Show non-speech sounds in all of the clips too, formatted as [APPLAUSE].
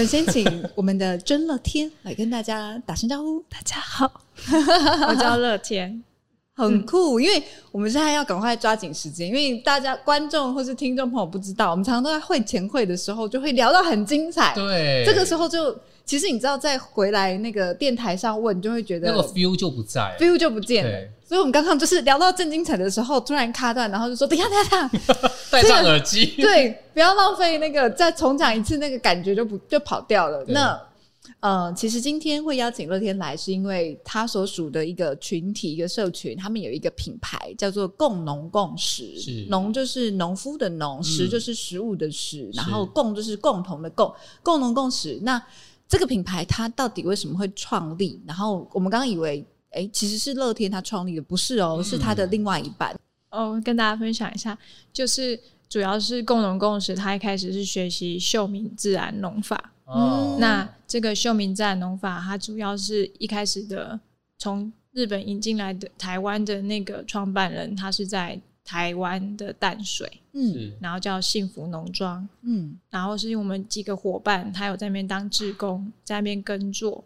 们先请我们的真乐天来跟大家打声招呼。大家好，[LAUGHS] 我叫乐天，很酷。因为我们现在要赶快抓紧时间，因为大家观众或是听众朋友不知道，我们常常都在会前会的时候就会聊到很精彩。对，这个时候就其实你知道，再回来那个电台上问，你就会觉得那个 feel 就不在，feel 就不见了。所以我们刚刚就是聊到正精彩的时候，突然卡断，然后就说等一下，等一下，等下。[LAUGHS] 戴上耳机，[LAUGHS] 对，不要浪费那个，再重讲一次，那个感觉就不就跑掉了。那呃，其实今天会邀请乐天来，是因为他所属的一个群体、一个社群，他们有一个品牌叫做“共农共食”。是农就是农夫的农，食就是食物的食，然后共就是共同的共，共农共食。那这个品牌它到底为什么会创立？然后我们刚刚以为，哎，其实是乐天他创立的，不是哦，是他的另外一半。哦，跟大家分享一下，就是主要是共农共识。他一开始是学习秀明自然农法。哦，那这个秀明自然农法，它主要是一开始的从日本引进来的台湾的那个创办人，他是在台湾的淡水，嗯，然后叫幸福农庄，嗯，然后是我们几个伙伴，他有在那边当志工，在那边耕作，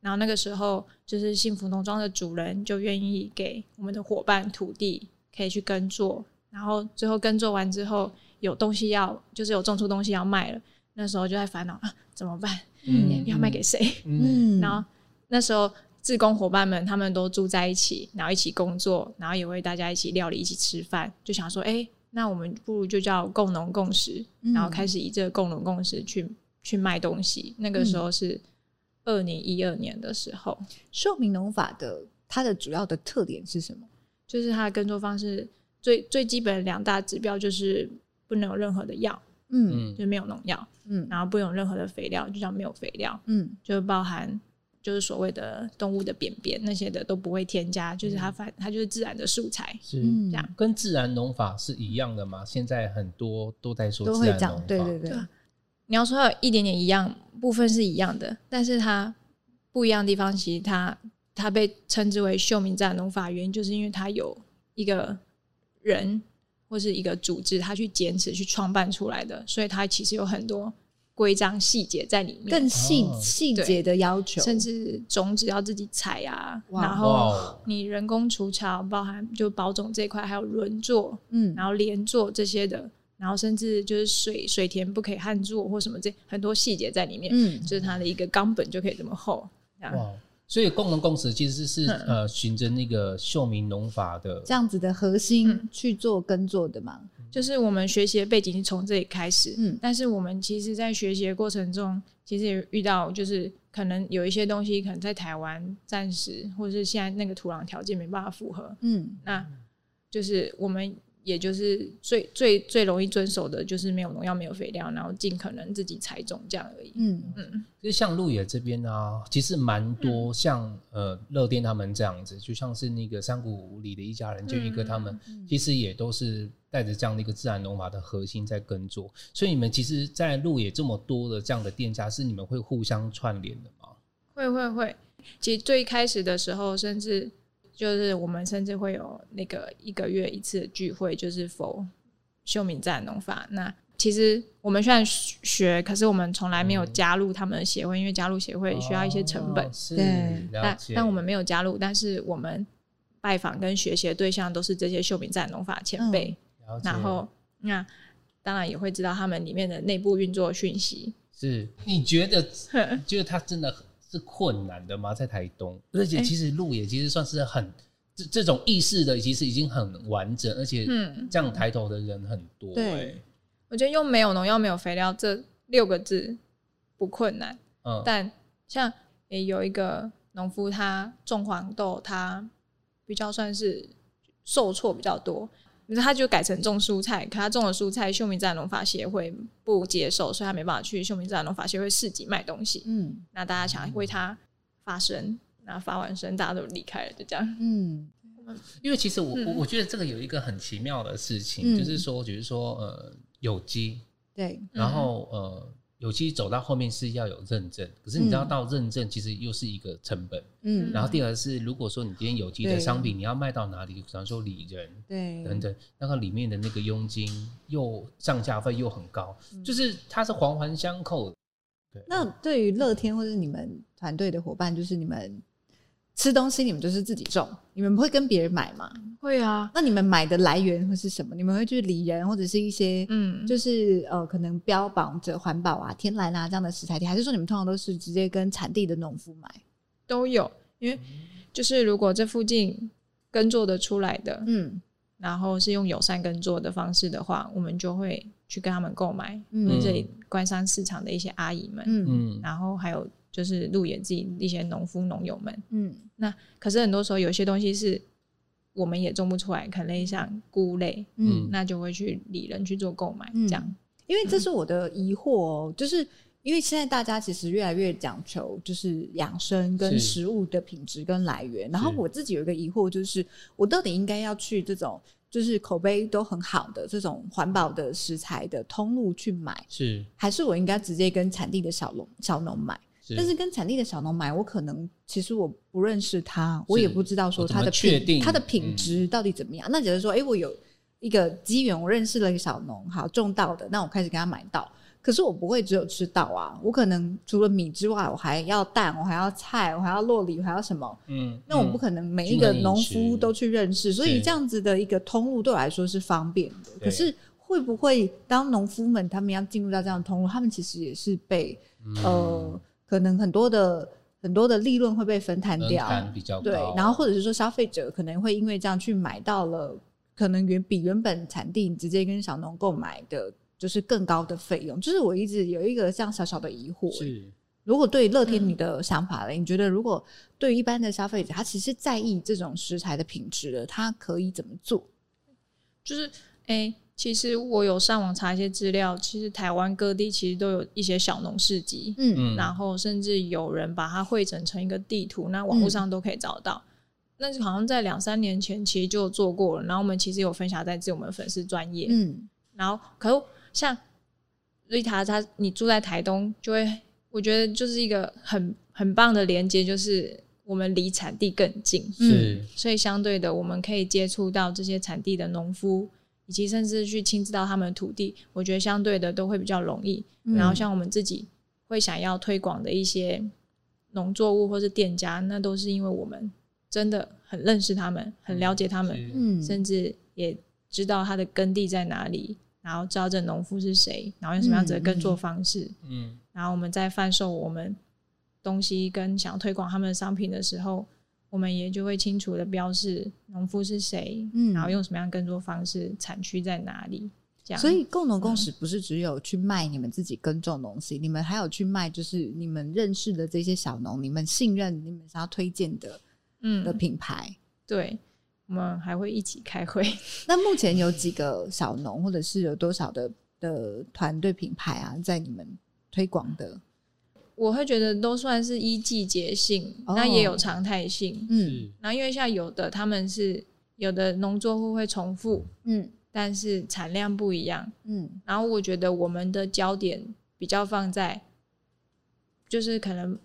然后那个时候就是幸福农庄的主人就愿意给我们的伙伴土地。可以去耕作，然后最后耕作完之后有东西要，就是有种出东西要卖了，那时候就在烦恼啊，怎么办？嗯，要卖给谁？嗯，然后那时候志工伙伴们他们都住在一起，然后一起工作，然后也会大家一起料理，一起吃饭，就想说，哎，那我们不如就叫共农共食，然后开始以这个共农共食去去卖东西。那个时候是二零一二年的时候，寿明农法的它的主要的特点是什么？就是它的耕作方式最最基本的两大指标就是不能有任何的药，嗯，就没有农药，嗯，然后不用任何的肥料，就叫没有肥料，嗯，就包含就是所谓的动物的便便那些的都不会添加，就是它反它就是自然的素材，是这样，跟自然农法是一样的吗？现在很多都在说自然农法，对对对，你要说有一点点一样，部分是一样的，但是它不一样的地方，其实它。它被称之为秀明自然农法，原因就是因为它有一个人或是一个组织，他去坚持去创办出来的，所以它其实有很多规章细节在里面，更细细节的要求，甚至种子要自己采啊，然后你人工除草，包含就保种这一块，还有轮作，嗯，然后连作这些的，然后甚至就是水水田不可以旱作或什么这很多细节在里面，嗯，就是它的一个冈本就可以这么厚，这样。所以共农共食其实是呃循着那个秀明农法的这样子的核心去做耕作的嘛，就是我们学习的背景是从这里开始，嗯，但是我们其实在学习的过程中，其实也遇到就是可能有一些东西可能在台湾暂时或者是现在那个土壤条件没办法符合，嗯，那就是我们。也就是最最最容易遵守的，就是没有农药、没有肥料，然后尽可能自己采种这样而已。嗯嗯，就像鹿野这边啊，其实蛮多像呃乐店他们这样子，就像是那个山谷里的一家人，建一哥他们，其实也都是带着这样的一个自然农法的核心在耕作。所以你们其实，在鹿野这么多的这样的店家，是你们会互相串联的吗？会会会，其实最开始的时候，甚至。就是我们甚至会有那个一个月一次的聚会，就是否秀明自然农法。那其实我们虽然学，可是我们从来没有加入他们的协会，嗯、因为加入协会需要一些成本。哦、对，但但我们没有加入，但是我们拜访跟学习的对象都是这些秀明自然农法前辈。嗯、然后那当然也会知道他们里面的内部运作讯息。是，你觉得？[LAUGHS] 觉得他真的很。是困难的吗？在台东，而且其实路也其实算是很、欸、这这种意识的，其实已经很完整，而且这样抬头的人很多、欸。对，我觉得用没有农药、没有肥料这六个字不困难。嗯，但像也有一个农夫，他种黄豆，他比较算是受挫比较多。他就改成种蔬菜，可他种的蔬菜，秀明自然农法协会不接受，所以他没办法去秀明自然农法协会市集卖东西。嗯，那大家想为他发声，那发完声，大家都离开了，就这样。嗯，因为其实我我、嗯我觉得这个有一个很奇妙的事情，嗯就是说，比如说，呃，有机，对，然后呃，有机走到后面是要有认证，可是你知道嗯到认证其实又是一个成本。嗯，然后第二是，如果说你今天有机的商品，你要卖到哪里？比方说里仁对，等等，那个里面的那个佣金又上架费又很高，嗯就是它是环环相扣的。对，那对于乐天或者你们团队的伙伴，就是你们吃东西，你们就是自己种，你们不会跟别人买吗？会啊，那你们买的来源会是什么？你们会去理人或者是一些，嗯，就是呃，可能标榜着环保啊、天然啊这样的食材店，还是说你们通常都是直接跟产地的农夫买？都有，因为就是如果这附近耕作的出来的，嗯然后是用友善耕作的方式的话，我们就会去跟他们购买。嗯因为这里关山市场的一些阿姨们，嗯嗯，然后还有就是路演自己一些农夫农友们。嗯那可是很多时候有些东西是我们也种不出来，可能像菇类，嗯，那就会去理人去做购买，嗯这样。因为这是我的疑惑哦，就是因为现在大家其实越来越讲求就是养生跟食物的品质跟来源，然后我自己有一个疑惑，就是我到底应该要去这种就是口碑都很好的这种环保的食材的通路去买，是还是我应该直接跟产地的小农小农买？是，但是跟产地的小农买，我可能其实我不认识他，我也不知道说他的品他的品质到底怎么样。那假如说，哎、我有一个机缘，我认识了一个小农，好种稻的，那我开始给他买稻。可是我不会只有吃稻啊，我可能除了米之外，我还要蛋，我还要菜，我还要落梨，我还要什么？嗯，那我不可能每一个农夫都去认识，所以这样子的一个通路对我来说是方便的。可是会不会当农夫们他们要进入到这样的通路，他们其实也是被、嗯呃，可能很多的很多的利润会被分摊掉，槛比较，对，然后或者是说消费者可能会因为这样去买到了可能原比原本产地直接跟小农购买的，就是更高的费用。就是我一直有一个这样小小的疑惑、欸是如果对乐天你的想法呢？你觉得如果对于一般的消费者，他其实在意这种食材的品质的，他可以怎么做？就是，哎、其实我有上网查一些资料，其实台湾各地其实都有一些小农市集，嗯嗯，然后甚至有人把它汇整成一个地图，那网络上都可以找到。那好像在两三年前其实就做过了，然后我们其实有分享在自我们粉丝专业，嗯。然后可是像瑞塔他，你住在台东，就会我觉得就是一个很很棒的连接，就是我们离产地更近，是。所以相对的，我们可以接触到这些产地的农夫，以及甚至去亲自到他们的土地，我觉得相对的都会比较容易。嗯然后像我们自己会想要推广的一些农作物或是店家，那都是因为我们真的很认识他们，很了解他们，嗯甚至也知道他的耕地在哪里，然后知道这农夫是谁，然后用什么样子的耕作方式。嗯然后我们在贩售我们东西跟想要推广他们的商品的时候，我们也就会清楚的标示农夫是谁，嗯然后用什么样的耕作方式，产区在哪里，这样。所以共农共识不是只有去卖你们自己耕种东西，你们还有去卖就是你们认识的这些小农，你们信任、你们想要推荐的嗯的嗯，品牌。对，我们还会一起开会。[LAUGHS] 那目前有几个小农，或者是有多少的的团队品牌啊，在你们推广的？我会觉得都算是一季节性，哦那也有常态性。嗯是然后因为像有的他们是有的农作物会重复，嗯但是产量不一样。嗯然后我觉得我们的焦点比较放在，就是可能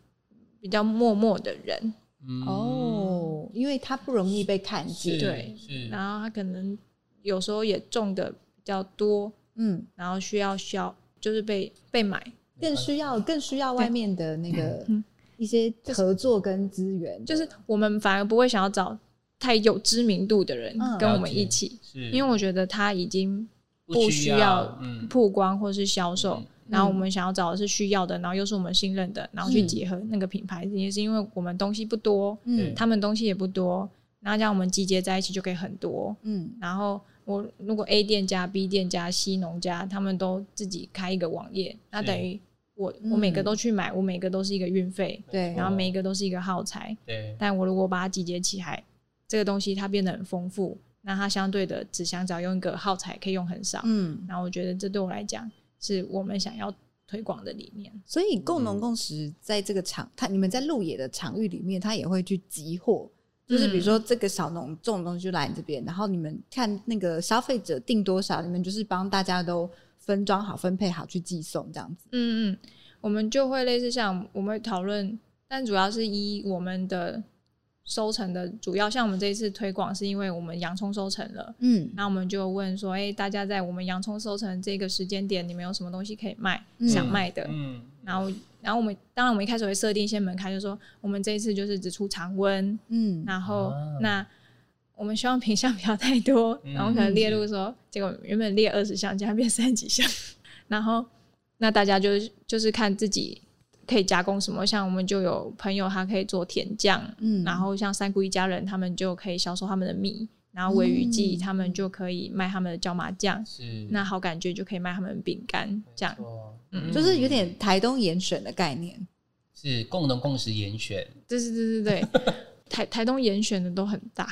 比较默默的人，嗯哦，因为他不容易被看是见。对是然后他可能有时候也种的比较多，嗯，然后需要销，就是被被买，更需要更需要外面的那个嗯一些合作跟资源的，就是我们反而不会想要找太有知名度的人嗯跟我们一起，嗯因为我觉得他已经不不需需要曝光或是销售。嗯然后我们想要找的是需要的，然后又是我们信任的，然后去嗯结合那个品牌，也是因为我们东西不多，嗯他们东西也不多，然后这样我们集结在一起就可以很多。嗯然后我如果 A 店家、B 店家、C 农家，他们都自己开一个网页，那等于我嗯我每个都去买，我每个都是一个运费，对。然后每一个都是一个耗材。对。但我如果把它集结起来，这个东西它变得很丰富，那它相对的纸箱只要用一个耗材可以用很少，嗯，然后我觉得这对我来讲是我们想要推广的理念。所以共农共识在这个场，它你们在路野的场域里面，它也会去集货，就是比如说这个小农种的东西就来你这边，然后你们看那个消费者定多少，你们就是帮大家都分装好、分配好去寄送这样子。嗯嗯，我们就会类似像我们会讨论，但主要是以我们的。收成的主要，像我们这一次推广，是因为我们洋葱收成了，嗯，那我们就问说，哎、欸，大家在我们洋葱收成这个时间点，你们有什么东西可以卖，嗯、想卖的，嗯，然后，然后我们当然我们一开始会设定一些门槛，就说我们这一次就是只出常温，嗯，然后、啊、那我们希望品项不要太多，然后可能列入说，嗯、结果原本列二十项，现在变三十几项，[LAUGHS] 然后那大家就就是看自己。可以加工什么？像我们就有朋友，他可以做甜酱，嗯，然后像三姑一家人，他们就可以销售他们的米，然后鮪鱼季他们就可以卖他们的椒麻酱，是，那好感觉就可以卖他们的饼干，这样，嗯，就是有点台东严选的概念，是共同共识严选，对对对对对，[LAUGHS] 台台东严选的都很大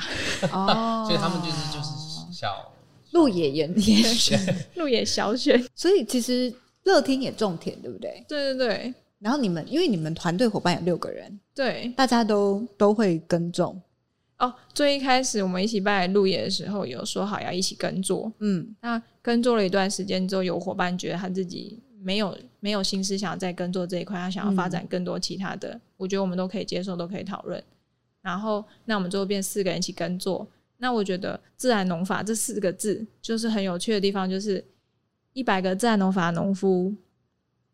哦，[LAUGHS] 所以他们就是就是小 [LAUGHS] 鹿野严严选，[LAUGHS] 鹿野小选，所以其实乐天也种田，对不对？对对对。然后你们，因为你们团队伙伴有六个人，对，大家都都会耕种。哦，最一开始我们一起办来鹿野的时候，有说好要一起耕作。嗯，那耕作了一段时间之后，有伙伴觉得他自己没有没有心思想要再耕作这一块，他想要发展更多其他的。嗯、我觉得我们都可以接受，都可以讨论。然后，那我们最后变四个人一起耕作。那我觉得自然农法这四个字就是很有趣的地方，就是一百个自然农法的农夫，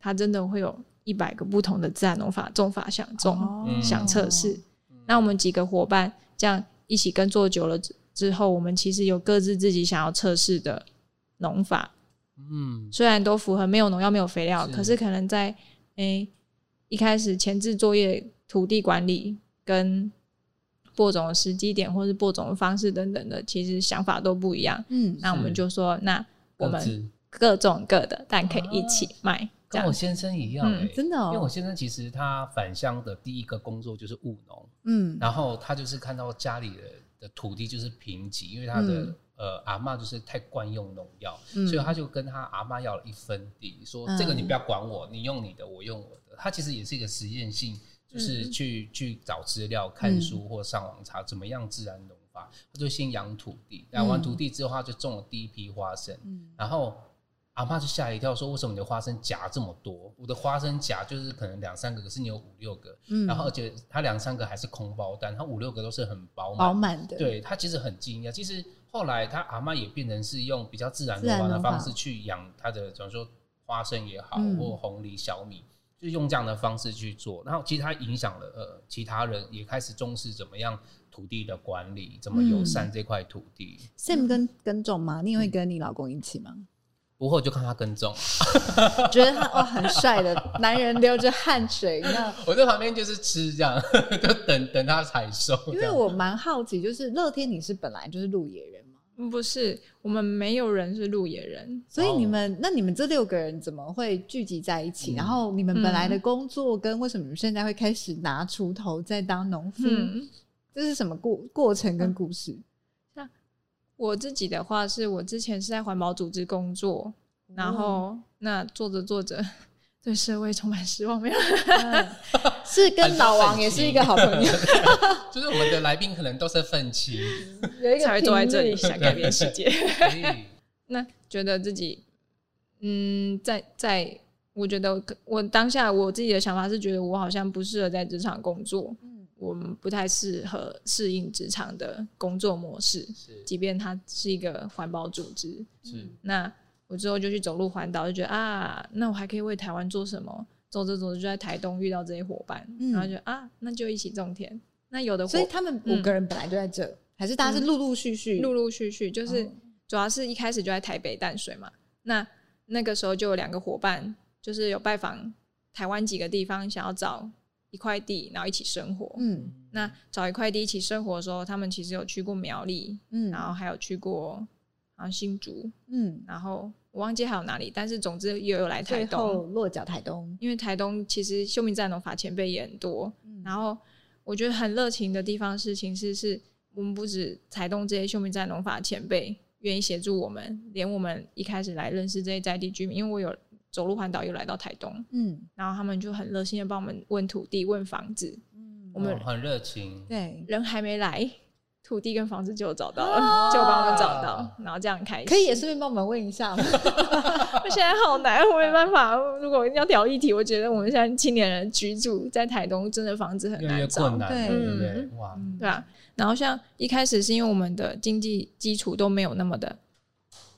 他真的会有。一百个不同的自然农法种法想种，想测试。那我们几个伙伴这样一起耕作久了之后，我们其实有各自自己想要测试的农法。嗯，虽然都符合没有农药、没有肥料，是可是可能在诶、欸、一开始前置作业、土地管理跟播种的时机点，或是播种的方式等等的，其实想法都不一样。嗯，那我们就说，那我们各种各的，但可以一起卖。跟我先生一样、欸嗯，真的、哦，因为我先生其实他返乡的第一个工作就是务农，嗯，然后他就是看到家里的的土地就是贫瘠，因为他的、嗯、呃阿嬷就是太惯用农药，嗯、所以他就跟他阿嬷要了一分地，说这个你不要管我，你用你的，我用我的。他其实也是一个实验性，就是去、嗯、去找资料、看书或上网查怎么样自然农法。他就先养土地，养完土地之后，他就种了第一批花生，嗯、然后。阿妈就吓一跳，说：“为什么你的花生夹这么多？我的花生夹就是可能两三个，可是你有五六个，嗯，然后而且它两三个还是空包蛋，它五六个都是很饱满饱满的。对，他其实很惊讶。其实后来他阿妈也变成是用比较自然农法的方式去养他的，比如说花生也好，嗯、或红梨、小米，就用这样的方式去做。然后其实他影响了呃其他人，也开始重视怎么样土地的管理，怎么友善这块土地。嗯、Sam 跟耕种吗？你也会跟你老公一起吗？”不会，就看他耕种，觉得他哇很帅的男人流着汗水，那我在旁边就是吃这样，[LAUGHS] 就等等他采收。因为我蛮好奇，就是乐天你是本来就是鹿野人吗？不是，我们没有人是鹿野人，所以你们、哦、那你们这六个人怎么会聚集在一起？嗯、然后你们本来的工作跟为什么你们现在会开始拿锄头在当农夫？嗯、这是什么过过程跟故事？[LAUGHS] 嗯我自己的话，是我之前是在环保组织工作，然后那做着做着，对社会充满失望，没有？是跟老王也是一个好朋友，[LAUGHS] 就是我们的来宾可能都是愤青，[LAUGHS] 有一个才会坐在这里想改变世界。[LAUGHS] 那觉得自己，嗯，在在，我觉得我当下我自己的想法是觉得我好像不适合在职场工作。我们不太适合适应职场的工作模式，是即便它是一个环保组织。是，那我之后就去走路环岛，就觉得啊，那我还可以为台湾做什么？走着走着就在台东遇到这些伙伴，嗯、然后就啊，那就一起种田。那有的，所以他们五个人本来就在这，嗯、还是大家是陆陆续续、陆陆续续，就是主要是一开始就在台北淡水嘛。那那个时候就有两个伙伴，就是有拜访台湾几个地方，想要找。一块地，然后一起生活。嗯，那找一块地一起生活的时候，他们其实有去过苗栗，嗯，然后还有去过啊新竹，嗯，然后我忘记还有哪里，但是总之又有来台东，落脚台东。因为台东其实秀明自然农法前辈也很多，嗯，然后我觉得很热情的地方是，其实是我们不止台东这些秀明自然农法前辈愿意协助我们，连我们一开始来认识这些在地居民，因为我有走路环岛又来到台东，嗯，然后他们就很热心的帮我们问土地、问房子，嗯，我们、哦、很热情，对，人还没来。土地跟房子就找到了，哦、就帮我们找到，然后这样开始。可以也顺便帮我们问一下吗？我 [LAUGHS] 现在好难，我没办法。如果要聊议题，我觉得我们现在青年人居住在台东，真的房子很难找，越越对，对对对，哇，对啊。然后像一开始是因为我们的经济基础都没有那么的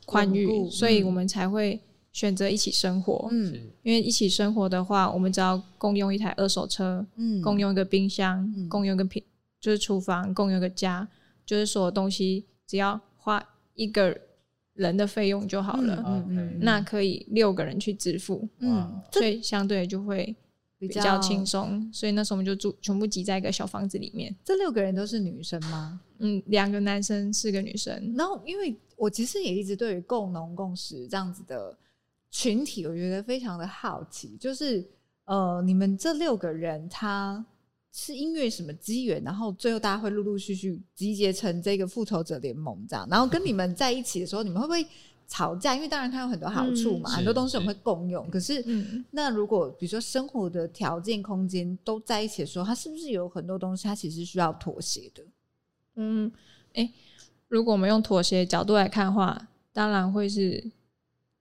宽裕，嗯、所以我们才会选择一起生活。嗯，因为一起生活的话，我们只要共用一台二手车，嗯，共用一个冰箱，嗯、共用一个平就是厨房，共用一个家。就是所有东西只要花一个人的费用就好了，嗯嗯，那可以六个人去支付，嗯，所以相对就会比较轻松。所以那时候我们就住全部挤在一个小房子里面。这六个人都是女生吗？嗯，两个男生，四个女生。然后，因为我其实也一直对于共农共食这样子的群体，我觉得非常的好奇，就是呃，你们这六个人他。是因为什么机缘，然后最后大家会陆陆续续集结成这个复仇者联盟这样，然后跟你们在一起的时候，你们会不会吵架？因为当然它有很多好处嘛，嗯、很多东西我们会共用。是可是，嗯、那如果比如说生活的条件、空间都在一起的时候，它是不是有很多东西它其实需要妥协的？嗯，哎、欸，如果我们用妥协角度来看的话，当然会是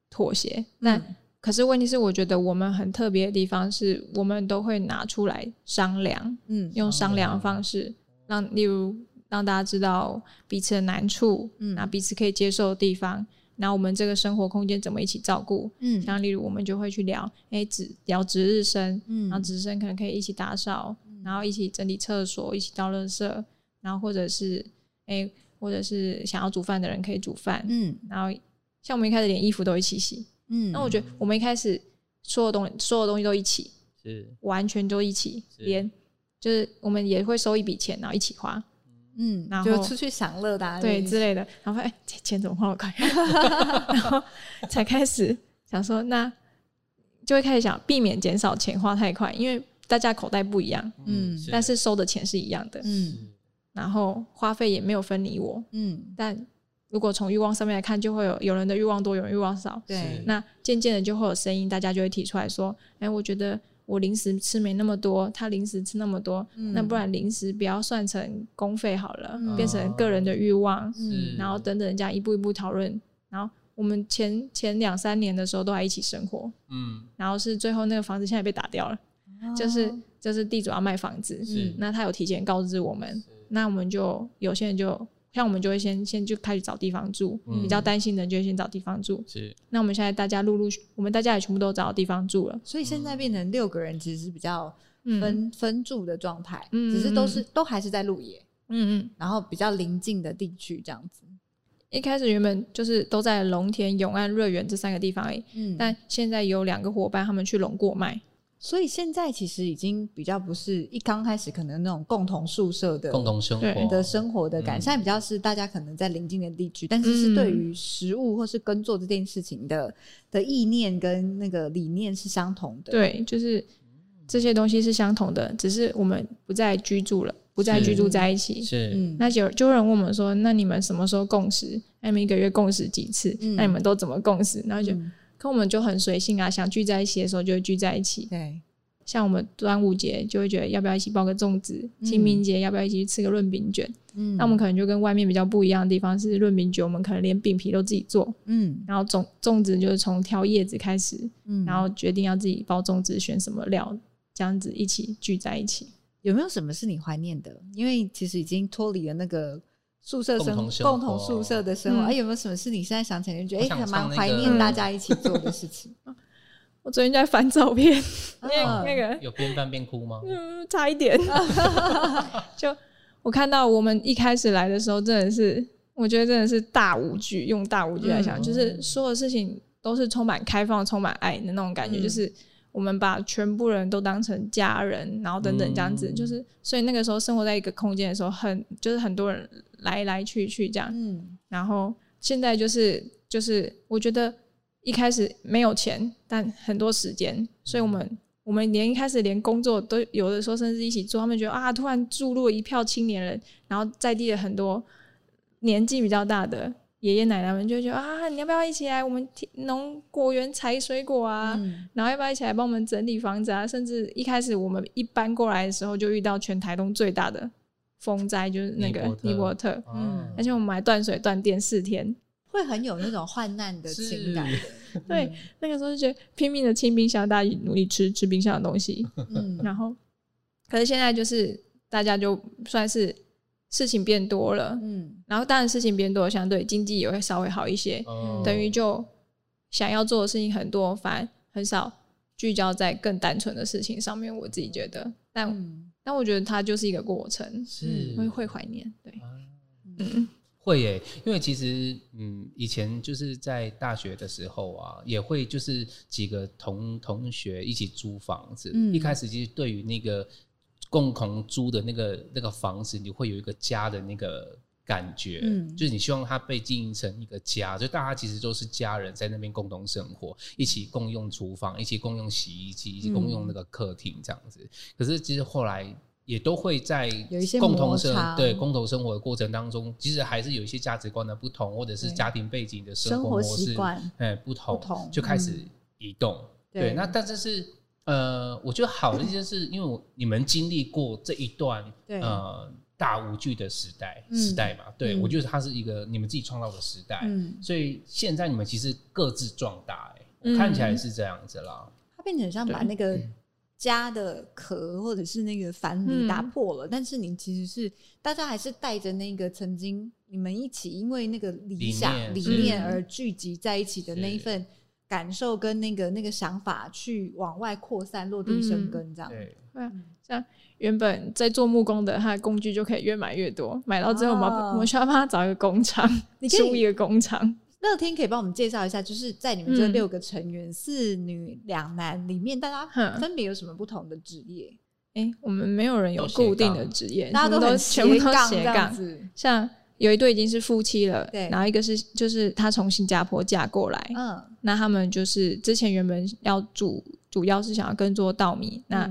妥协。那、嗯可是问题是，我觉得我们很特别的地方是，我们都会拿出来商量，嗯，用商量的方式，让例如让大家知道彼此的难处，嗯，那彼此可以接受的地方，那我们这个生活空间怎么一起照顾，嗯，像例如我们就会去聊，哎、欸，值聊值日生，嗯，然后值日生可能可以一起打扫，然后一起整理厕所，一起倒垃圾，然后或者是哎、欸，或者是想要煮饭的人可以煮饭，嗯，然后像我们一开始连衣服都一起洗。嗯，那我觉得我们一开始所有东西，所有东西都一起，是。完全就一起，是。连就是我们也会收一笔钱，然后一起花，嗯，然后就出去享乐的对之类的，然后发现哎，钱怎么花那么快？[LAUGHS] 然后才开始想说，那就会开始想避免减少钱花太快，因为大家口袋不一样，嗯，但是收的钱是一样的，嗯，然后花费也没有分你我，嗯，但。如果从欲望上面来看，就会有有人的欲望多，有人欲望少。对，那渐渐的就会有声音，大家就会提出来说：“哎、欸，我觉得我零食吃没那么多，他零食吃那么多，嗯、那不然零食不要算成公费好了，嗯、变成个人的欲望。嗯”然后等等，人家一步一步讨论。然后我们前前两三年的时候都还一起生活。嗯。然后是最后那个房子现在被打掉了，哦、就是就是地主要卖房子，是那他有提前告知我们，那我们就有些人就。像我们就会先先就开始找地方住，嗯、比较担心的人就会先找地方住。是，那我们现在大家陆陆续，我们大家也全部都找到地方住了，所以现在变成六个人，其实是比较分、嗯、分住的状态，嗯、只是都是都还是在鹿野，嗯嗯，然后比较邻近的地区这样子。一开始原本就是都在龙田、永安、瑞园这三个地方而已，嗯，但现在有两个伙伴他们去龙过卖。所以现在其实已经比较不是一刚开始可能那种共同宿舍的共同生活的生活的感，嗯、现在比较是大家可能在邻近的地区，但是是对于食物或是耕作这件事情的的意念跟那个理念是相同的。对，就是这些东西是相同的，只是我们不再居住了，不再居住在一起。是，嗯、那就就有人问我们说，那你们什么时候共食？那你们一个月共食几次？嗯、那你们都怎么共食？然后就。嗯可我们就很随性啊，想聚在一起的时候就会聚在一起。对，像我们端午节就会觉得要不要一起包个粽子，清明节要不要一起去吃个润饼卷？嗯，那我们可能就跟外面比较不一样的地方是润饼卷，我们可能连饼皮都自己做。嗯，然后粽粽子就是从挑叶子开始，嗯，然后决定要自己包粽子，选什么料，这样子一起聚在一起。有没有什么是你怀念的？因为其实已经脱离了那个。宿舍生活，共同宿舍的生活，哎，有没有什么事你现在想起来就觉得哎，还蛮怀念大家一起做的事情？我 [LAUGHS] 昨天在翻照片，那那个有边翻边哭吗？嗯，差一点。[LAUGHS] 就我看到我们一开始来的时候，真的是，我觉得真的是大无惧，用大无惧来想，就是所有事情都是充满开放、充满爱的那种感觉，就是。我们把全部人都当成家人，然后等等这样子，嗯、就是所以那个时候生活在一个空间的时候，很就是很多人来来去去这样。嗯，然后现在就是就是我觉得一开始没有钱，但很多时间，所以我们我们连一开始连工作都有的时候甚至一起做，他们觉得啊，突然注入了一票青年人，然后在地的很多年纪比较大的。爷爷奶奶们就觉得啊，你要不要一起来我们农果园采水果啊？嗯、然后要不要一起来帮我们整理房子啊？甚至一开始我们一搬过来的时候，就遇到全台东最大的风灾，就是那个尼伯特。特嗯，而且我们还断水断电四天，会很有那种患难的情感。[LAUGHS] 对，嗯、那个时候就觉得拼命的清冰箱，大家努力吃吃冰箱的东西。嗯，然后，可是现在就是大家就算是。事情变多了，嗯，然后当然事情变多了，相对经济也会稍微好一些，嗯，等于就想要做的事情很多，反而很少聚焦在更单纯的事情上面。我自己觉得，但、嗯、但我觉得它就是一个过程，是。会会怀念，对，嗯，会耶，因为其实嗯，以前就是在大学的时候啊，也会就是几个同同学一起租房子，嗯，一开始其实对于那个。共同租的那个那个房子，你会有一个家的那个感觉，嗯，就是你希望它被经营成一个家，就大家其实都是家人，在那边共同生活，一起共用厨房，一起共用洗衣机，一起共用那个客厅这样子。嗯、可是其实后来也都会在共同生对共同生活的过程当中，其实还是有一些价值观的不同，或者是家庭背景的生活模式，哎，不同，不同就开始移动。嗯、对，那但这是。呃，我觉得好的一件事，因为我你们经历过这一段对。呃大无惧的时代时代嘛，嗯、对、嗯、我觉得它是一个你们自己创造的时代，嗯、所以现在你们其实各自壮大、欸，看起来是这样子啦。它变成像把那个家的壳或者是那个樊篱打破了，嗯、但是你其实是大家还是带着那个曾经你们一起因为那个理想理念，理念而聚集在一起的那一份。感受跟那个那个想法去往外扩散，落地生根，这样。对，像原本在做木工的，他的工具就可以越买越多，买到之后我们我们需要帮他找一个工厂，你租一个工厂。乐天可以帮我们介绍一下，就是在你们这六个成员四女两男里面，大家分别有什么不同的职业？哎，我们没有人有固定的职业，大家都全部都斜杠，像。有一对已经是夫妻了，对，然后一个是就是他从新加坡嫁过来，嗯，那他们就是之前原本要主主要是想要耕作稻米，那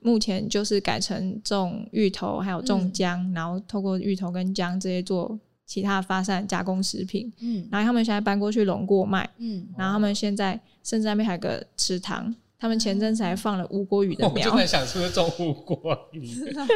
目前就是改成种芋头，还有种姜，嗯、然后透过芋头跟姜这些做其他的发散加工食品，嗯，然后他们现在搬过去龙过卖，嗯，然后他们现在甚至那边还有个池塘。他们前阵子还放了吴郭鱼的苗，我就在想是不是种吴郭鱼，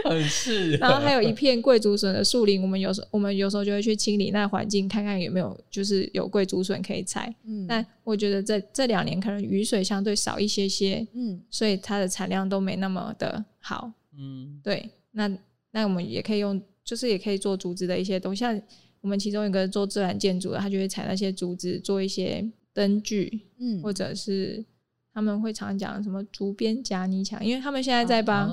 很是。然后还有一片桂竹笋的树林，我们有时候我们有时候就会去清理那环境，看看有没有就是有桂竹笋可以采。嗯，但我觉得这这两年可能雨水相对少一些些，嗯，所以它的产量都没那么的好。嗯，对，那那我们也可以用，就是也可以做竹子的一些东西，像我们其中一个做自然建筑的，他就会采那些竹子做一些灯具，嗯，或者是。他们会常讲什么竹编夹泥墙，因为他们现在在帮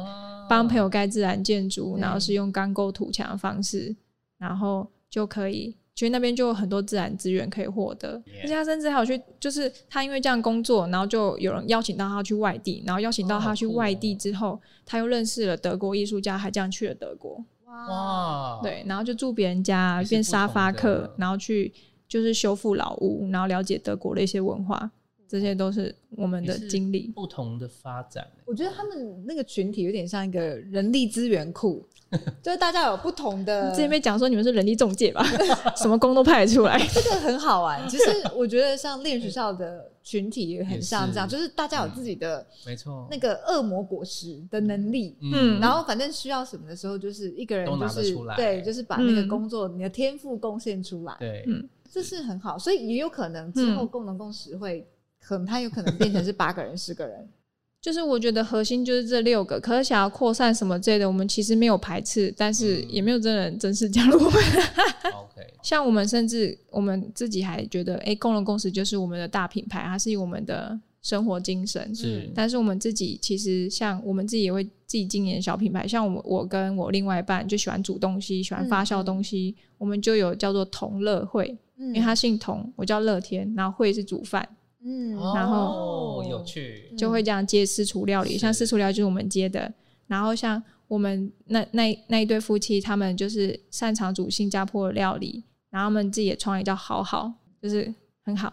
帮、啊、朋友盖自然建筑，然后是用钢构土墙的方式，然后就可以，其实那边就有很多自然资源可以获得。而且他甚至还有去，就是他因为这样工作，然后就有人邀请到他去外地，然后邀请到他去外地之后，哦、他又认识了德国艺术家，还这样去了德国。哇，对，然后就住别人家变沙发客，然后去就是修复老屋，然后了解德国的一些文化。这些都是我们的经历，不同的发展。我觉得他们那个群体有点像一个人力资源库，[LAUGHS] 就是大家有不同的。之前被讲说你们是人力中介吧，[LAUGHS] 什么工都派得出来，这个很好玩。[LAUGHS] 其实我觉得像猎人学校的群体也很像这样，就是大家有自己的没错。那个恶魔果实的能力，嗯，然后反正需要什么的时候，就是一个人就是对，就是把那个工作你的天赋贡献出来，对，嗯，这是很好，所以也有可能之后共同共识会。可能他有可能变成是八个人、十个人，[LAUGHS] 就是我觉得核心就是这六个。可是想要扩散什么之类的，我们其实没有排斥，但是也没有真人正式加入我们。[LAUGHS] [LAUGHS] OK，像我们甚至我们自己还觉得，哎、欸，共荣共识就是我们的大品牌，它是我们的生活精神。是，但是我们自己其实像我们自己也会自己经营小品牌，像我我跟我另外一半就喜欢煮东西，喜欢发酵东西，嗯、我们就有叫做同乐会，嗯、因为他姓同，我叫乐天，然后会是煮饭。嗯，然后有趣，就会这样接私厨料理，像私厨料理就是我们接的。然后像我们那那那一对夫妻，他们就是擅长煮新加坡的料理，然后他们自己也创业叫好好，就是很好，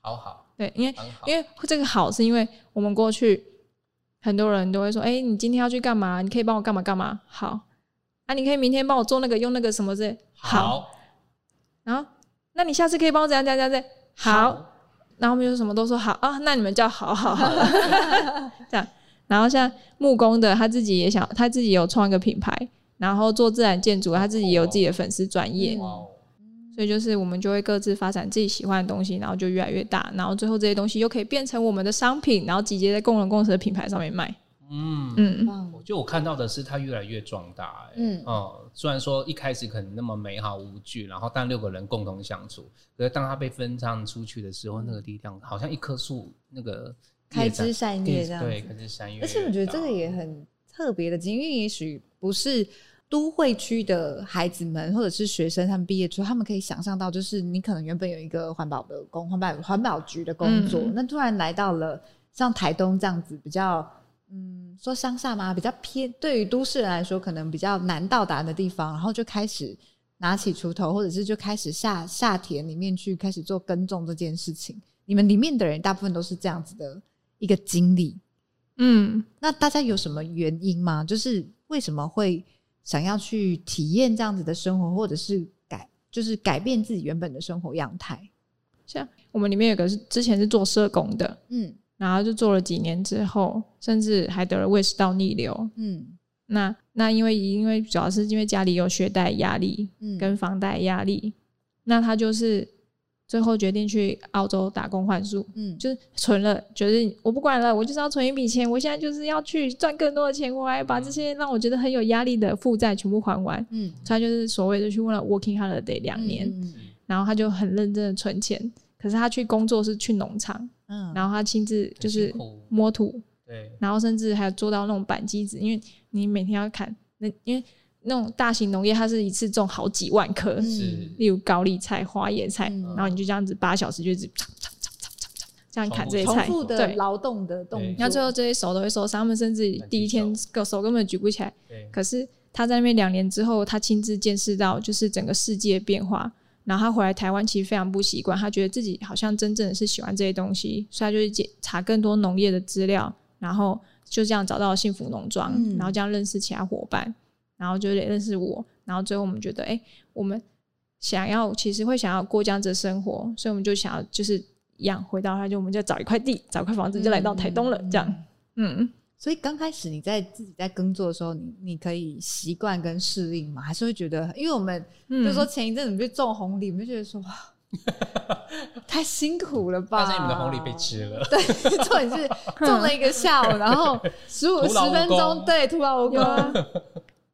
好好。对，因为因为这个好是因为我们过去很多人都会说：“哎、欸，你今天要去干嘛？你可以帮我干嘛干嘛？”好，啊，你可以明天帮我做那个，用那个什么之类。好，好然后，那你下次可以帮我怎样怎样怎样？好，好然后我们就什么都说好啊，那你们叫好好好了，[LAUGHS] 这样。然后像木工的，他自己也想，他自己有创一个品牌，然后做自然建筑，他自己也有自己的粉丝专业。哦所以就是我们就会各自发展自己喜欢的东西，然后就越来越大，然后最后这些东西又可以变成我们的商品，然后集结在共荣共识的品牌上面卖。嗯嗯，就我看到的是它越来越壮大。嗯哦、嗯，虽然说一开始可能那么美好无惧，然后但六个人共同相处，可是当它被分散出去的时候，那个力量好像一棵树那个开枝散叶这样。对，开枝散叶。而且我觉得这个也很特别的经历，因为也许不是。都会区的孩子们或者是学生，他们毕业之后，他们可以想象到，就是你可能原本有一个环保的工环保环保局的工作，嗯、那突然来到了像台东这样子比较，嗯，说乡下嘛，比较偏，对于都市人来说可能比较难到达的地方，然后就开始拿起锄头，或者是就开始下下田里面去开始做耕种这件事情。你们里面的人大部分都是这样子的一个经历，嗯，那大家有什么原因吗？就是为什么会？想要去体验这样子的生活，或者是改，就是改变自己原本的生活样态。像我们里面有个是之前是做社工的，嗯，然后就做了几年之后，甚至还得了胃食道逆流，嗯，那那因为因为主要是因为家里有学贷压力，嗯，跟房贷压力，那他就是。最后决定去澳洲打工换宿，嗯，就是存了，觉得我不管了，我就是要存一笔钱，我现在就是要去赚更多的钱，我来把这些让我觉得很有压力的负债全部还完，嗯，他就是所谓的去问了 working holiday 两年，嗯，然后他就很认真的存钱，可是他去工作是去农场，嗯，然后他亲自就是摸土，对，然后甚至还有做到那种板机子，因为你每天要砍，那因为。那种大型农业，它是一次种好几万棵，例如高丽菜、花椰菜，然后你就这样子八小时就一直嚓嚓嚓嚓嚓嚓这样砍这些菜，重复的劳动的动作，然后最后这些手都会受伤，他们甚至第一天手。根本举不起来。可是他在那边两年之后，他亲自见识到就是整个世界变化，然后他回来台湾其实非常不习惯，他觉得自己好像真正的是喜欢这些东西，所以他就去查更多农业的资料，然后就这样找到了幸福农庄，然后这样认识其他伙伴。然后就得认识我，然后最后我们觉得，哎，我们想要其实会想要过这样子的生活，所以我们就想要就是一样回到他，就我们就找一块地，找一块房子，就来到台东了。嗯、这样，嗯，所以刚开始你在自己在耕作的时候，你你可以习惯跟适应吗？还是会觉得，因为我们就是说前一阵子去种红藜，我们就觉得说哇，[LAUGHS] 太辛苦了吧？发现你们的红藜被吃了。对，[LAUGHS] 重点是种了一个下午，[LAUGHS] 然后十五十分钟，对，徒劳无功。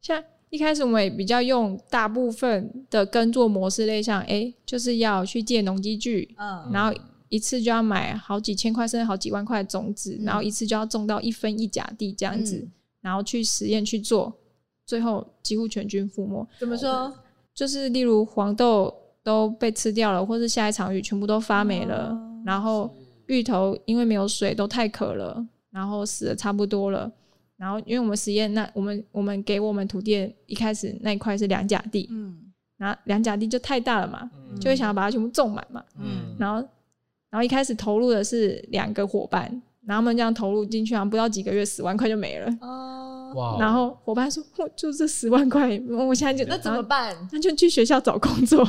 像一开始我们也比较用大部分的耕作模式类，像哎，就是要去借农机具，嗯，然后一次就要买好几千块甚至好几万块的种子，嗯、然后一次就要种到一分一甲地这样子，嗯、然后去实验去做，最后几乎全军覆没。怎么说？就是例如黄豆都被吃掉了，或是下一场雨全部都发霉了，哦、然后芋头因为没有水都太渴了，然后死的差不多了。然后，因为我们实验，那我们我们给我们土地一开始那一块是两甲地，嗯，然后两甲地就太大了嘛，嗯、就会想要把它全部种满嘛，嗯，然后然后一开始投入的是两个伙伴，然后他们这样投入进去，好像不到几个月，十万块就没了，哦，[LAUGHS] 哇！然后伙伴说，我就这十万块，我现在就那怎么办？那就去学校找工作，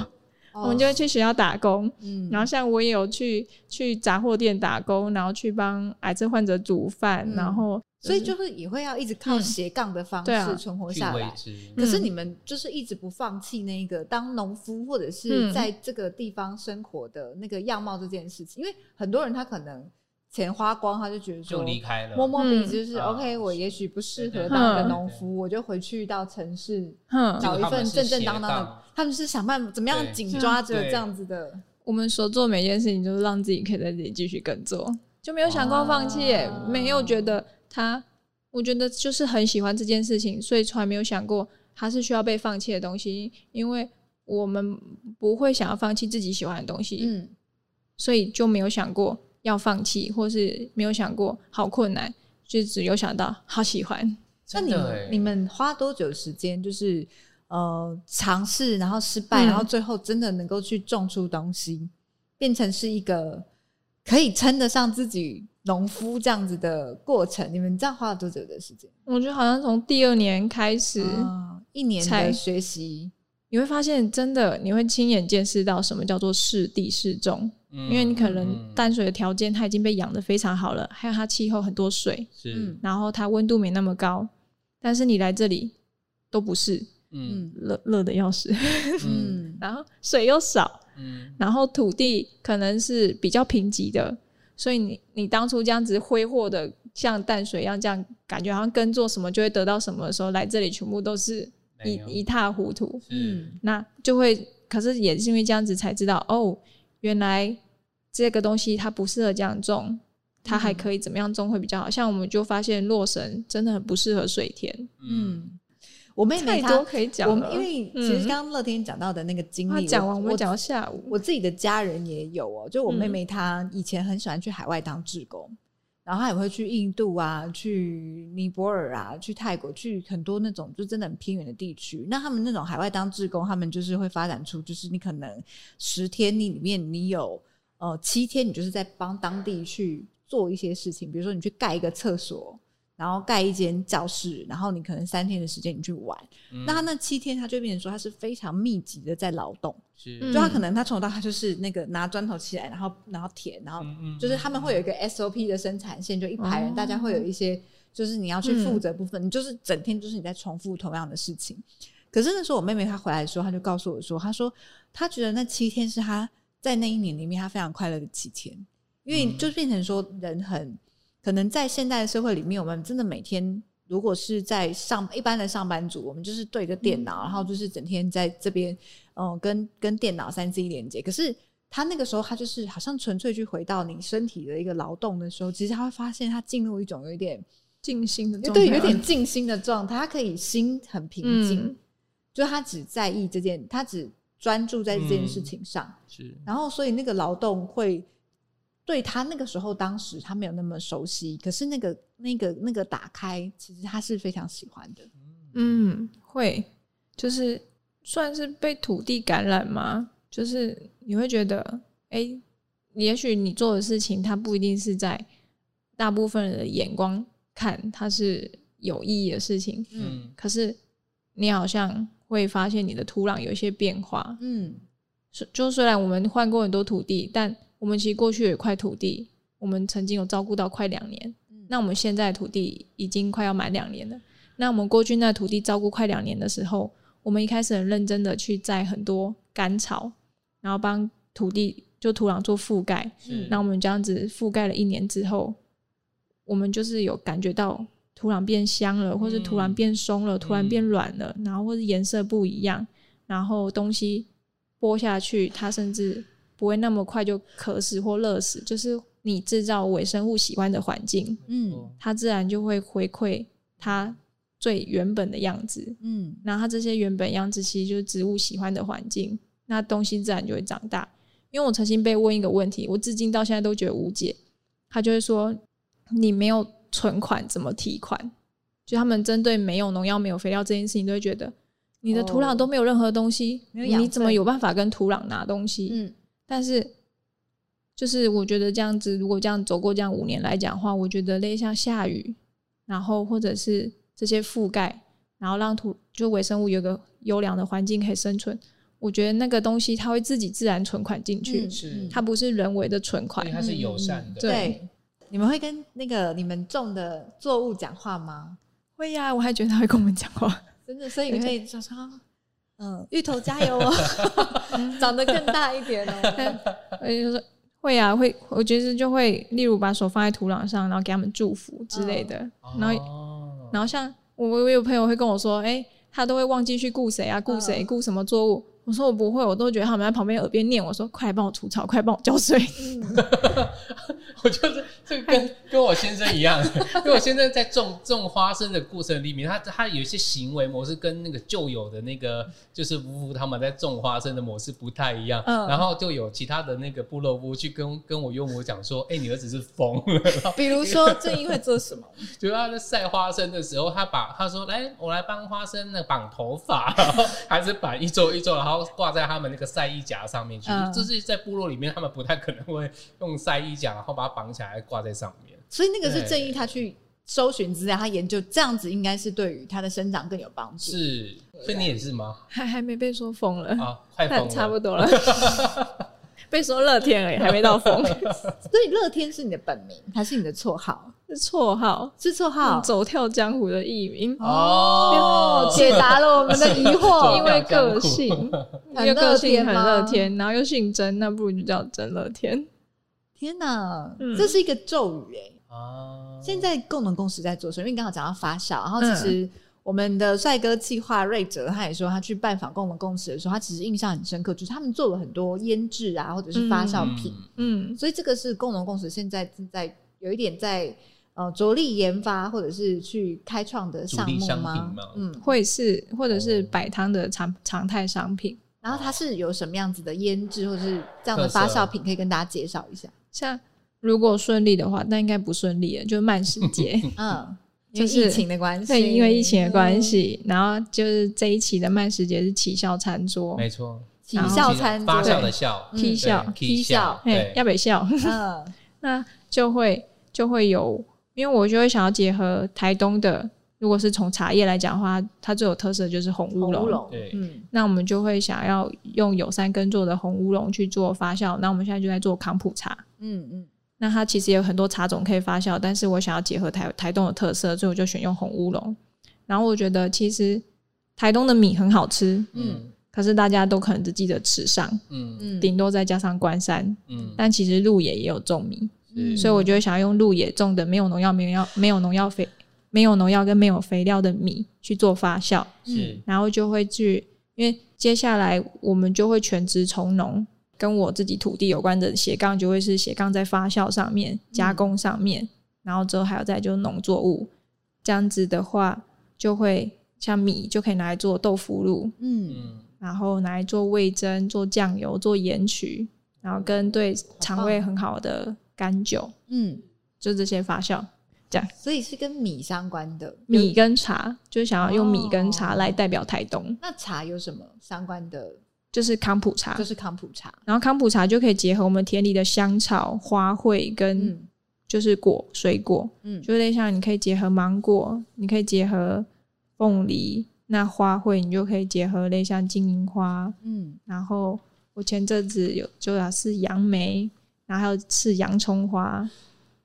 哦、我们就会去学校打工，嗯，然后像我也有去去杂货店打工，然后去帮癌症患者煮饭，嗯、然后。所以就是也会要一直靠斜杠的方式存活下来。可是你们就是一直不放弃那个当农夫或者是在这个地方生活的那个样貌这件事情，因为很多人他可能钱花光，他就觉得说就离开了，摸摸鼻子就是 OK，我也许不适合当个农夫，我就回去到城市找一份正正当当的。他们是想办法怎么样紧抓着这样子的。我们所做每件事情就是让自己可以在这里继续耕作，就没有想过放弃，没有觉得。他，我觉得就是很喜欢这件事情，所以从来没有想过他是需要被放弃的东西，因为我们不会想要放弃自己喜欢的东西，嗯，所以就没有想过要放弃，或是没有想过好困难，就只有想到好喜欢。那你们你们花多久时间？就是呃尝试，然后失败，嗯、然后最后真的能够去种出东西，变成是一个可以称得上自己。农夫这样子的过程，你们这样花了多久的时间？我觉得好像从第二年开始，哦、一年才学习，你会发现真的你会亲眼见识到什么叫做适地适种，嗯、因为你可能淡水的条件它已经被养的非常好了，还有它气候很多水，是，然后它温度没那么高，但是你来这里都不是，嗯，热热的要死，嗯，[LAUGHS] 然后水又少，嗯，然后土地可能是比较贫瘠的。所以你你当初这样子挥霍的像淡水一样，这样感觉好像耕作什么就会得到什么的时候，来这里全部都是一一塌糊涂。嗯，那就会，可是也是因为这样子才知道，哦，原来这个东西它不适合这样种，它还可以怎么样种会比较好。像我们就发现洛神真的很不适合水田。嗯。我妹妹她可以讲，我们因为其实刚刚乐天讲到的那个经历，讲完我们讲到下午，我自己的家人也有哦。就我妹妹她以前很喜欢去海外当志工，然后她也会去印度啊、去尼泊尔啊、去泰国、去很多那种就真的很偏远的地区。那他们那种海外当志工，他们就是会发展出，就是你可能十天你里面你有呃七天，你就是在帮当地去做一些事情，比如说你去盖一个厕所。然后盖一间教室，然后你可能三天的时间你去玩，嗯、那他那七天他就变成说他是非常密集的在劳动，是。就他可能他从头到他就是那个拿砖头起来，然后然后填，然后就是他们会有一个 SOP 的生产线，就一排人，嗯、大家会有一些就是你要去负责部分，嗯、你就是整天就是你在重复同样的事情。可是那时候我妹妹她回来的时候，她就告诉我说，她说她觉得那七天是她在那一年里面她非常快乐的七天，因为就变成说人很。可能在现代的社会里面，我们真的每天如果是在上一般的上班族，我们就是对着电脑，嗯、然后就是整天在这边，嗯、呃，跟跟电脑三 C 连接。可是他那个时候，他就是好像纯粹去回到你身体的一个劳动的时候，其实他会发现他进入一种有一点静心的状态，对，有点静心的状态，他可以心很平静，嗯、就他只在意这件，他只专注在这件事情上，嗯、是，然后所以那个劳动会。对他那个时候，当时他没有那么熟悉，可是那个、那个、那个打开，其实他是非常喜欢的。嗯，会，就是算是被土地感染吗？就是你会觉得，哎、欸，也许你做的事情，它不一定是在大部分人的眼光看它是有意义的事情。嗯，可是你好像会发现你的土壤有一些变化。嗯，就虽然我们换过很多土地，但我们其实过去有一块土地，我们曾经有照顾到快两年。嗯、那我们现在土地已经快要满两年了。那我们过去那土地照顾快两年的时候，我们一开始很认真的去摘很多干草，然后帮土地就土壤做覆盖。是那我们这样子覆盖了一年之后，我们就是有感觉到土壤变香了，或是土壤变松了，突然变软了，然后或是颜色不一样，然后东西播下去，它甚至。不会那么快就渴死或热死，就是你制造微生物喜欢的环境，嗯，它自然就会回馈它最原本的样子，嗯，然后它这些原本样子其实就是植物喜欢的环境，那东西自然就会长大。因为我曾经被问一个问题，我至今到现在都觉得无解，他就会说你没有存款怎么提款？就他们针对没有农药、没有肥料这件事情，都会觉得你的土壤都没有任何东西，哦、你怎么有办法跟土壤拿东西？嗯。但是，就是我觉得这样子，如果这样走过这样五年来讲的话，我觉得类似像下雨，然后或者是这些覆盖，然后让土就微生物有个优良的环境可以生存。我觉得那个东西它会自己自然存款进去，嗯、它不是人为的存款，它是友善的。对，对，你们会跟那个你们种的作物讲话吗？会呀，我还觉得他会跟我们讲话，真的。所以你会说说。嗯，芋头加油哦，[LAUGHS] 长得更大一点哦。[LAUGHS] 我就说会啊，会，我觉得就会，例如把手放在土壤上，然后给他们祝福之类的。哦、然后，然后像我，我有朋友会跟我说，哎、欸，他都会忘记去顾谁啊，顾谁，顾什么作物。我说我不会，我都觉得他们在旁边耳边念我说：“快来帮我除草，快来帮我浇水。嗯 [LAUGHS] ”我就是这个跟跟我先生一样，跟我先生在种种花生的过程里面，他他有一些行为模式跟那个旧有的那个就是夫妇他们在种花生的模式不太一样。嗯、然后就有其他的那个部落夫去跟跟我岳母讲说：“哎、欸，你儿子是疯了。”比如说正义会做什么？[LAUGHS] 就是他在晒花生的时候，他把他说：“来，我来帮花生那绑头发，还是绑一周一周，然后。”挂在他们那个晒衣夹上面去，这、嗯、是在部落里面，他们不太可能会用晒衣夹，然后把它绑起来挂在上面。所以那个是正义他去搜寻资料，他研究这样子应该是对于他的生长更有帮助。是，所以你也是吗？还还没被说疯了啊，快疯了，[LAUGHS] 差不多了。[LAUGHS] 被说乐天而已，还没到疯。[LAUGHS] 所以乐天是你的本名还是你的绰号？是绰号，是绰号。走跳江湖的艺名哦，解答了我们的疑惑。[LAUGHS] 因为个性，因为个性很乐天，然后又姓曾，那不如就叫曾乐天。天哪，这是一个咒语哎！啊，现在共同共识在做什么？因为刚好讲到发酵，然后其实。我们的帅哥计划瑞哲，他也说，他去拜访共同共识的时候，他其实印象很深刻，就是他们做了很多腌制啊，或者是发酵品，嗯，嗯，所以这个是共同共识现在正在有一点在呃着力研发，或者是去开创的项目吗？嗯，会是或者是摆摊的常常态商品。然后它是有什么样子的腌制或者是这样的发酵品，可以跟大家介绍一下。像如果顺利的话，那应该不顺利了，就是慢食节，[LAUGHS] 嗯。[LAUGHS] 就是疫情的关系，对，因为疫情的关系，嗯、然后就是这一期的慢食节是起笑餐桌，没错，起笑餐桌，发笑的笑，起笑，起笑，对，要不笑，[LAUGHS] 嗯，那就会就会有，因为我就会想要结合台东的，如果是从茶叶来讲的话，它最有特色的就是红乌龙，对，嗯，那我们就会想要用有山耕作的红乌龙去做发酵，那我们现在就在做康普茶，嗯嗯。那它其实有很多茶种可以发酵，但是我想要结合台台东的特色，所以我就选用红乌龙。然后我觉得其实台东的米很好吃，嗯，可是大家都可能只记得池上，嗯嗯，顶多再加上关山，嗯，但其实鹿野也有种米，嗯，所以我就会想要用鹿野种的没有农药、没有药、没有农药肥、没有农药跟没有肥料的米去做发酵，嗯，然后就会去，因为接下来我们就会全职从农。跟我自己土地有关的斜杠，就会是斜杠在发酵上面、加工上面，嗯、然后之后还有再就是农作物，这样子的话，就会像米就可以拿来做豆腐乳，嗯，然后拿来做味噌、做酱油、做盐曲，然后跟对肠胃很好的甘酒，嗯，就这些发酵，这样，所以是跟米相关的，米跟茶，就是想要用米跟茶来代表台东。哦、那茶有什么相关的？就是康普茶，就是康普茶，然后康普茶就可以结合我们田里的香草、花卉跟就是果水果，嗯，就类似像你可以结合芒果，你可以结合凤梨，那花卉你就可以结合类像金银花，嗯，然后我前阵子有就要是杨梅，然后还有吃洋葱花，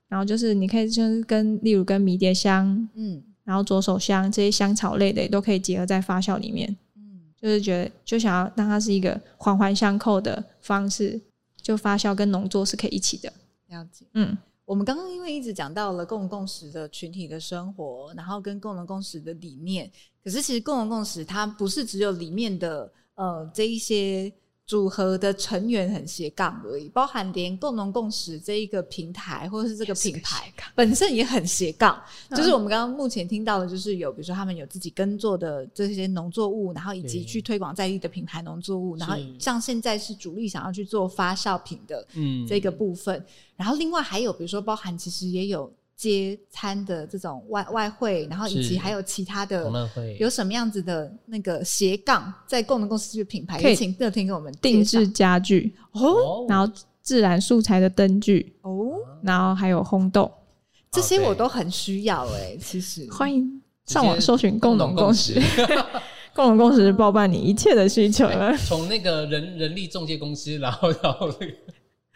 然后就是你可以就是跟例如跟迷迭香，嗯，然后左手香这些香草类的也都可以结合在发酵里面。嗯就是觉得，就想要让它是一个环环相扣的方式，就发酵跟农作是可以一起的。了解，嗯，我们刚刚因为一直讲到了共农共识的群体的生活，然后跟共同共识的理念，可是其实共同共识它不是只有里面的呃这一些。组合的成员很斜杠而已，包含连共农共识这一个平台或者是这个品牌本身也很斜杠。就是我们刚刚目前听到的，就是有比如说他们有自己耕作的这些农作物，然后以及去推广在地的品牌农作物，然后像现在是主力想要去做发酵品的这个部分，然后另外还有比如说包含其实也有。接餐的这种外外汇，然后以及还有其他的，有什么样子的那个斜杠，在共农共识品牌，可以请乐天给我们定制家具。哦，然后自然素材的灯具。哦，然后还有烘豆，这些我都很需要哎。其实。欢迎上网搜寻共同共识，共同共识包办你一切的需求。从那个人人力中介公司，然后然后那个。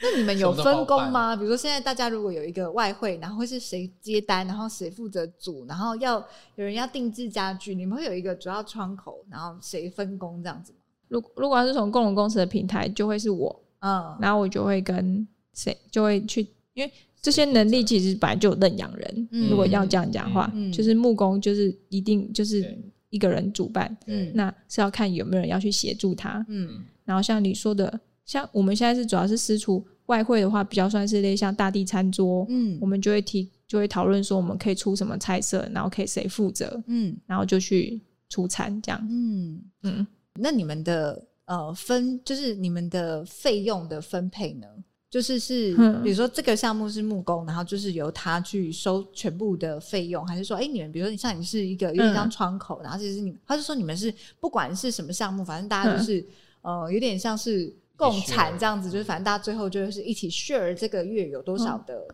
那你们有分工吗？比如说现在大家如果有一个外汇，然后会是谁接单，然后谁负责组，然后要有人要定制家具，你们会有一个主要窗口，然后谁分工这样子吗？如果如果是从共同公司的平台，就会是我，嗯，然后我就会跟谁就会去，因为这些能力其实本来就有认养人。嗯，如果要这样讲的话，嗯，就是木工就是一定就是一个人主办，嗯，那是要看有没有人要去协助他，嗯，然后像你说的。像我们现在是主要是私厨外汇的话，比较算是类像大地餐桌，嗯，我们就会提就会讨论说我们可以出什么菜色，然后可以谁负责，嗯，然后就去出餐这样，嗯嗯。那你们的呃分就是你们的费用的分配呢？就是是比如说这个项目是木工，然后就是由他去收全部的费用，还是说哎、欸、你们比如说你像你是一个有点像窗口，嗯、然后其实你他就说你们是不管是什么项目，反正大家就是、嗯、呃有点像是。共产这样子，就是反正大家最后就是一起 share 这个月有多少的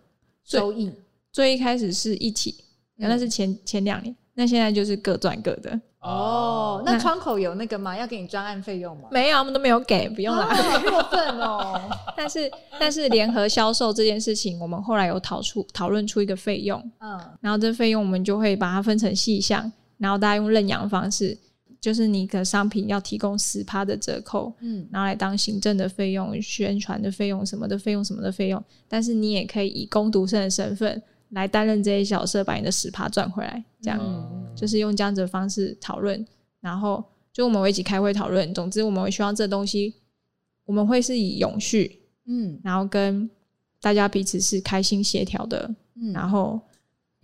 收益。最一开始是一起，那是前前两年，那现在就是各赚各的。哦，那窗口有那个吗？要给你专案费用吗？没有，我们都没有给，不用了。好过分哦！[LAUGHS] 但是但是联合销售这件事情，我们后来有讨出讨论出一个费用，嗯，然后这费用我们就会把它分成细项，然后大家用认养方式，就是你的商品要提供十趴的折扣，嗯，拿来当行政的费用、宣传的费用什么的费用什么的费用，但是你也可以以工读生的身份。来担任这些角色，把你的十趴赚回来，这样、嗯、就是用这样子的方式讨论，然后就我们会一起开会讨论。总之，我们会希望这东西我们会是以永续，嗯，然后跟大家彼此是开心协调的，嗯，然后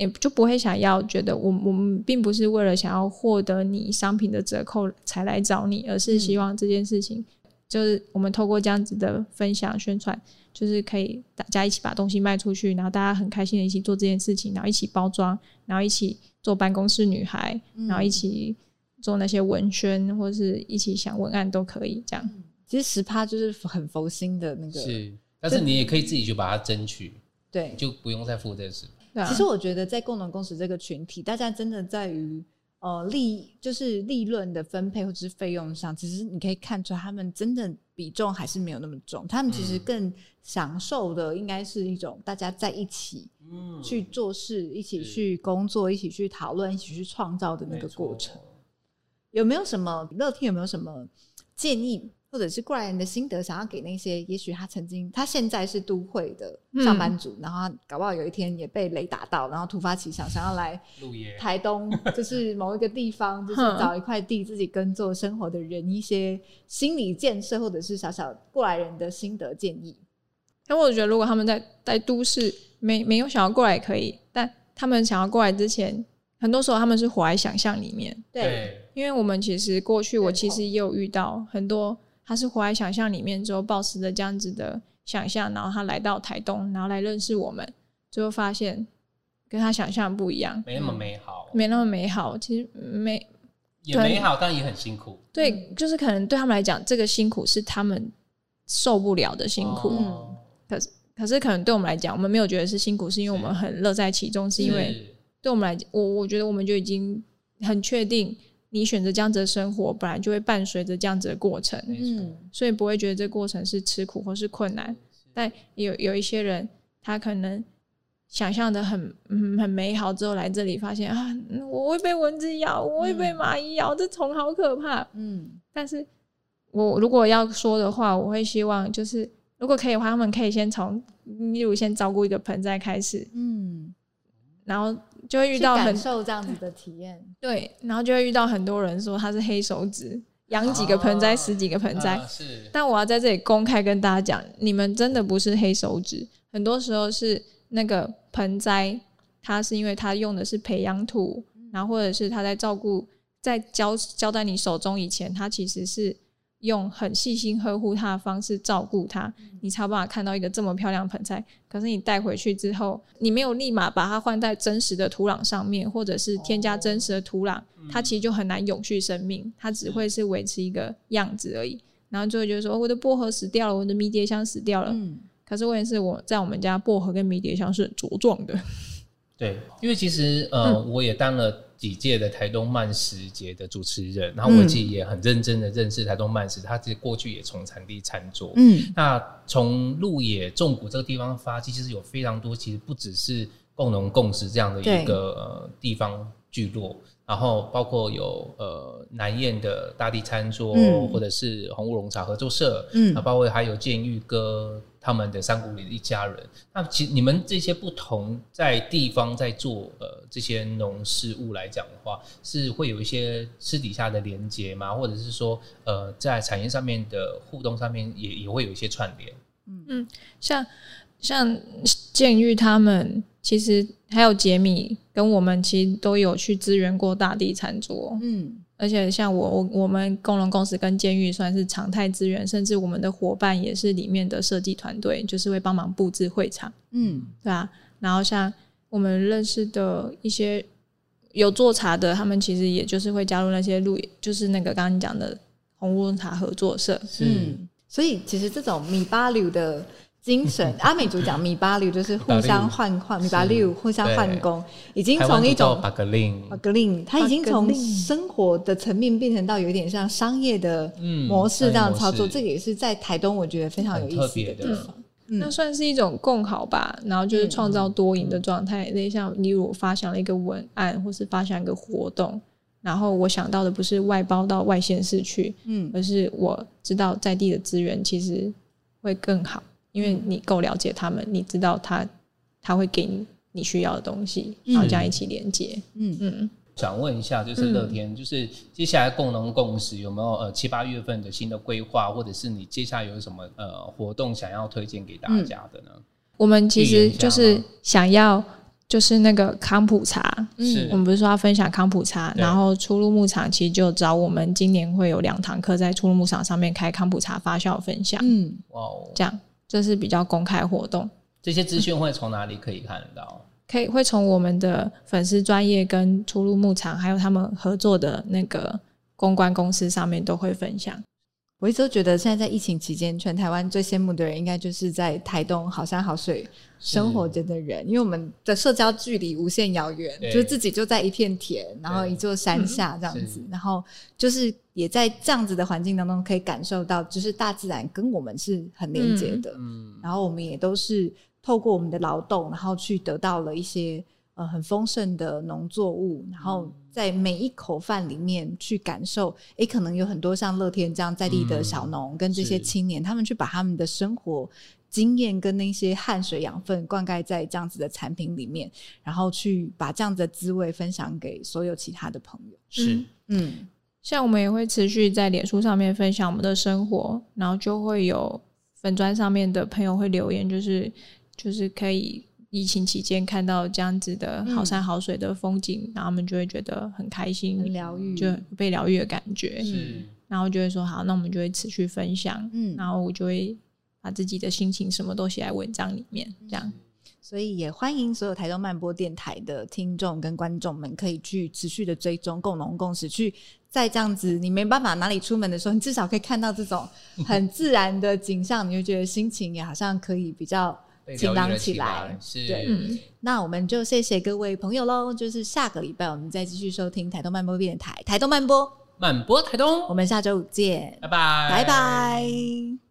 也就不会想要觉得我我们并不是为了想要获得你商品的折扣才来找你，而是希望这件事情。就是我们透过这样子的分享宣传，就是可以大家一起把东西卖出去，然后大家很开心的一起做这件事情，然后一起包装，然后一起做办公室女孩，嗯、然后一起做那些文宣，或者是一起想文案都可以这样。其实十趴就是很佛心的那个，是，但是你也可以自己去把它争取，对，就不用再付这个其实我觉得在共同共识这个群体，大家真的在于。呃，利就是利润的分配或者是费用上，其实你可以看出，他们真的比重还是没有那么重。他们其实更享受的应该是一种大家在一起去做事，嗯、一起去工作，一起去讨论，一起去创造的那个过程。有没有什么乐天有没有什么建议？或者是过来人的心得，想要给那些也许他曾经他现在是都会的上班族，嗯、然后搞不好有一天也被雷打到，然后突发奇想想要来台东，就是某一个地方，[LAUGHS] 就是找一块地自己耕作生活的人，一些心理建设，或者是小小过来人的心得建议。因为我觉得，如果他们在在都市没没有想要过来可以，但他们想要过来之前，很多时候他们是活在想象里面。对，因为我们其实过去我其实也有遇到很多。他是活在想象里面之后，抱持着这样子的想象，然后他来到台东，然后来认识我们，最后发现跟他想象不一样，没那么美好，没那么美好。其实没也美好，但也很辛苦。对，就是可能对他们来讲，这个辛苦是他们受不了的辛苦。哦、可是，可是可能对我们来讲，我们没有觉得是辛苦，是因为我们很乐在其中，是，是因为对我们来讲，我我觉得我们就已经很确定。你选择这样子的生活，本来就会伴随着这样子的过程，嗯，所以不会觉得这个过程是吃苦或是困难。但有有一些人，他可能想象的很嗯很美好，之后来这里发现啊，我会被蚊子咬，我会被蚂蚁咬，嗯、这虫好可怕，嗯。但是我如果要说的话，我会希望就是，如果可以的话，他们可以先从例如先照顾一个盆栽开始，嗯，然后。就会遇到很感受这样子的体验，[LAUGHS] 对，然后就会遇到很多人说他是黑手指，养几个盆栽，十几个盆栽。啊、是，但我要在这里公开跟大家讲，你们真的不是黑手指，很多时候是那个盆栽，它是因为它用的是培养土，然后或者是它在照顾，在交交在你手中以前，它其实是。用很细心呵护它的方式照顾它，你才有办法看到一个这么漂亮的盆栽。可是你带回去之后，你没有立马把它换在真实的土壤上面，或者是添加真实的土壤，它其实就很难永续生命。它只会是维持一个样子而已。然后最后就是说，我的薄荷死掉了，我的迷迭香死掉了。可是问题是我在我们家薄荷跟迷迭香是很茁壮的。[LAUGHS] 对，因为其实呃，我也当了。几届的台东慢食节的主持人，然后我自己也很认真的认识台东慢食，他其实过去也从产地餐桌。嗯，那从鹿野纵谷这个地方发迹，其实有非常多，其实不只是共农共食这样的一个呃地方聚落。然后包括有呃南燕的大地餐桌，嗯、或者是红乌龙茶合作社，嗯，啊，包括还有建玉哥他们的山谷里的一家人。那其实你们这些不同在地方在做呃这些农事物来讲的话，是会有一些私底下的连接吗？或者是说呃在产业上面的互动上面也也会有一些串联？嗯嗯，像像建玉他们。其实还有杰米跟我们其实都有去支援过大地餐桌，嗯，而且像我我我们共荣公司跟监狱算是常态资源，甚至我们的伙伴也是里面的设计团队，就是会帮忙布置会场，嗯，对啊。然后像我们认识的一些有做茶的，他们其实也就是会加入那些路，就是那个刚刚你讲的红乌龙茶合作社，嗯，所以其实这种米巴流的。精神，[LAUGHS] 阿美族讲米巴六就是互相换换，米巴六互相换工，已经从一种巴格令，巴格令，它已经从生活的层面变成到有点像商业的模式这样操作。这个也是在台东我觉得非常有意思的地方。那算是一种共好吧，然后就是创造多赢的状态。类似像例如我发想了一个文案，或是发想一个活动，然后我想到的不是外包到外县市去，嗯，而是我知道在地的资源其实会更好。因为你够了解他们，你知道他他会给你你需要的东西，然后这样一起连接。嗯嗯，想问一下，就是乐天，嗯、就是接下来共农共识有没有呃七八月份的新的规划，或者是你接下来有什么呃活动想要推荐给大家的呢？我们其实就是想要就是那个康普茶，嗯，我们不是说要分享康普茶，然后初鹿牧场其实就找我们今年会有两堂课在初鹿牧场上面开康普茶发酵分享。嗯，哇哦，这样。这是比较公开活动，这些资讯会从哪里可以看得到？可以会从我们的粉丝专业跟出入牧场，还有他们合作的那个公关公司上面都会分享。我一直都觉得，现在在疫情期间，全台湾最羡慕的人，应该就是在台东好山好水生活着的人，因为我们的社交距离无限遥远，就是自己就在一片田，然后一座山下这样子，然后就是也在这样子的环境当中，可以感受到，就是大自然跟我们是很连接的，嗯，然后我们也都是透过我们的劳动，然后去得到了一些呃很丰盛的农作物，然后。在每一口饭里面去感受，诶，可能有很多像乐天这样在地的小农跟这些青年，他们去把他们的生活经验跟那些汗水养分灌溉在这样子的产品里面，然后去把这样子的滋味分享给所有其他的朋友。是，嗯，像我们也会持续在脸书上面分享我们的生活，然后就会有粉砖上面的朋友会留言，就是就是可以。疫情期间看到这样子的好山好水的风景，嗯、然后我们就会觉得很开心，很疗愈，就被疗愈的感觉。是，然后就会说好，那我们就会持续分享。嗯，然后我就会把自己的心情什么都写在文章里面，这样。所以也欢迎所有台东慢播电台的听众跟观众们，可以去持续的追踪共农共识，去在这样子你没办法哪里出门的时候，你至少可以看到这种 [LAUGHS] 很自然的景象，你就觉得心情也好像可以比较。晴朗起来，是对。嗯，那我们就谢谢各位朋友喽。就是下个礼拜我们再继续收听台东慢播电台，台东慢播，慢播台东。我们下周五见，拜拜，拜拜。